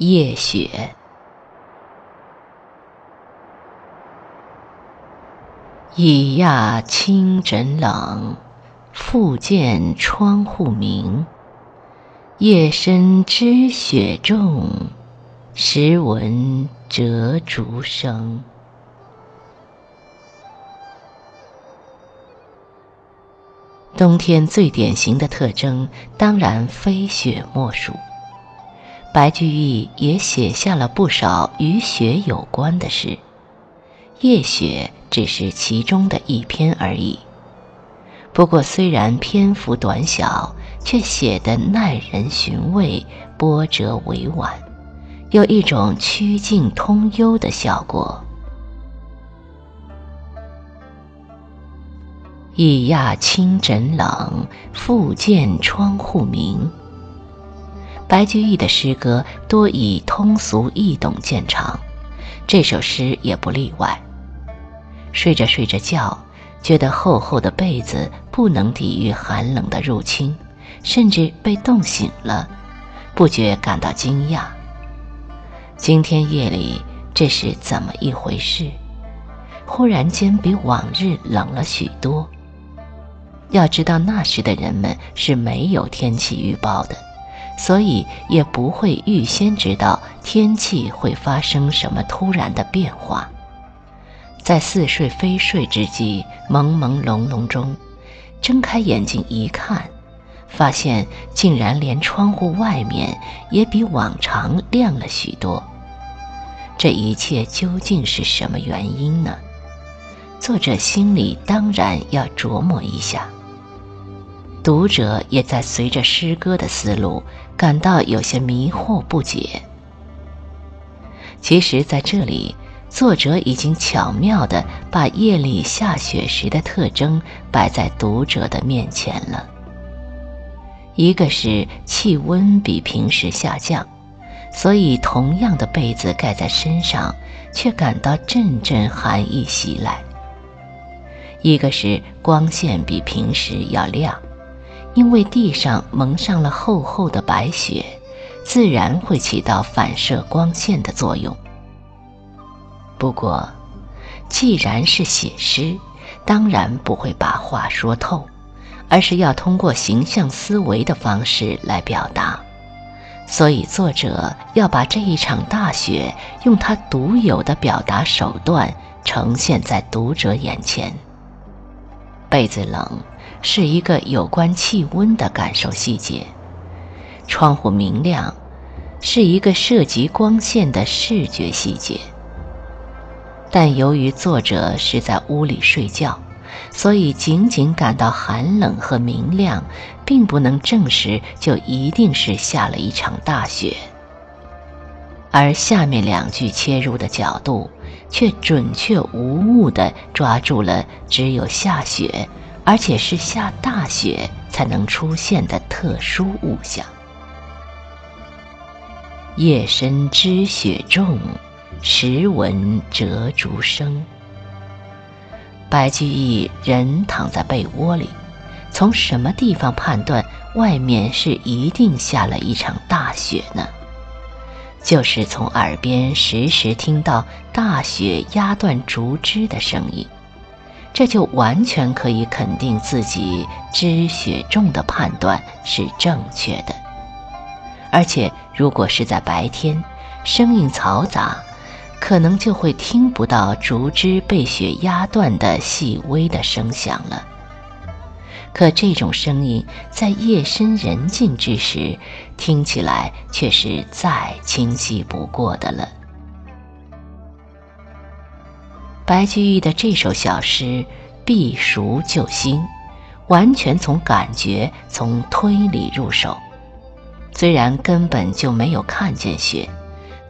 夜雪。已讶清枕冷，复见窗户明。夜深知雪重，时闻折竹声。冬天最典型的特征，当然非雪莫属。白居易也写下了不少与雪有关的诗，《夜雪》只是其中的一篇而已。不过，虽然篇幅短小，却写得耐人寻味，波折委婉，有一种曲径通幽的效果。已讶清枕冷，复见窗户明。白居易的诗歌多以通俗易懂见长，这首诗也不例外。睡着睡着觉，觉得厚厚的被子不能抵御寒冷的入侵，甚至被冻醒了，不觉感到惊讶。今天夜里这是怎么一回事？忽然间比往日冷了许多。要知道那时的人们是没有天气预报的。所以也不会预先知道天气会发生什么突然的变化，在似睡非睡之际，朦朦胧胧中，睁开眼睛一看，发现竟然连窗户外面也比往常亮了许多。这一切究竟是什么原因呢？作者心里当然要琢磨一下。读者也在随着诗歌的思路感到有些迷惑不解。其实，在这里，作者已经巧妙地把夜里下雪时的特征摆在读者的面前了。一个是气温比平时下降，所以同样的被子盖在身上，却感到阵阵寒意袭来；一个是光线比平时要亮。因为地上蒙上了厚厚的白雪，自然会起到反射光线的作用。不过，既然是写诗，当然不会把话说透，而是要通过形象思维的方式来表达。所以，作者要把这一场大雪用他独有的表达手段呈现在读者眼前。被子冷。是一个有关气温的感受细节，窗户明亮，是一个涉及光线的视觉细节。但由于作者是在屋里睡觉，所以仅仅感到寒冷和明亮，并不能证实就一定是下了一场大雪。而下面两句切入的角度，却准确无误地抓住了只有下雪。而且是下大雪才能出现的特殊物象。夜深知雪重，时闻折竹声。白居易人躺在被窝里，从什么地方判断外面是一定下了一场大雪呢？就是从耳边时时听到大雪压断竹枝的声音。这就完全可以肯定自己知雪重的判断是正确的，而且如果是在白天，声音嘈杂，可能就会听不到竹枝被雪压断的细微的声响了。可这种声音在夜深人静之时，听起来却是再清晰不过的了。白居易的这首小诗避暑救星，完全从感觉、从推理入手。虽然根本就没有看见雪，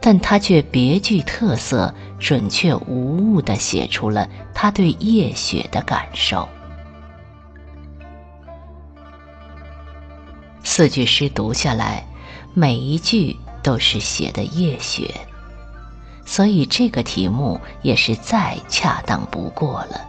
但他却别具特色、准确无误地写出了他对夜雪的感受。四句诗读下来，每一句都是写的夜雪。所以这个题目也是再恰当不过了。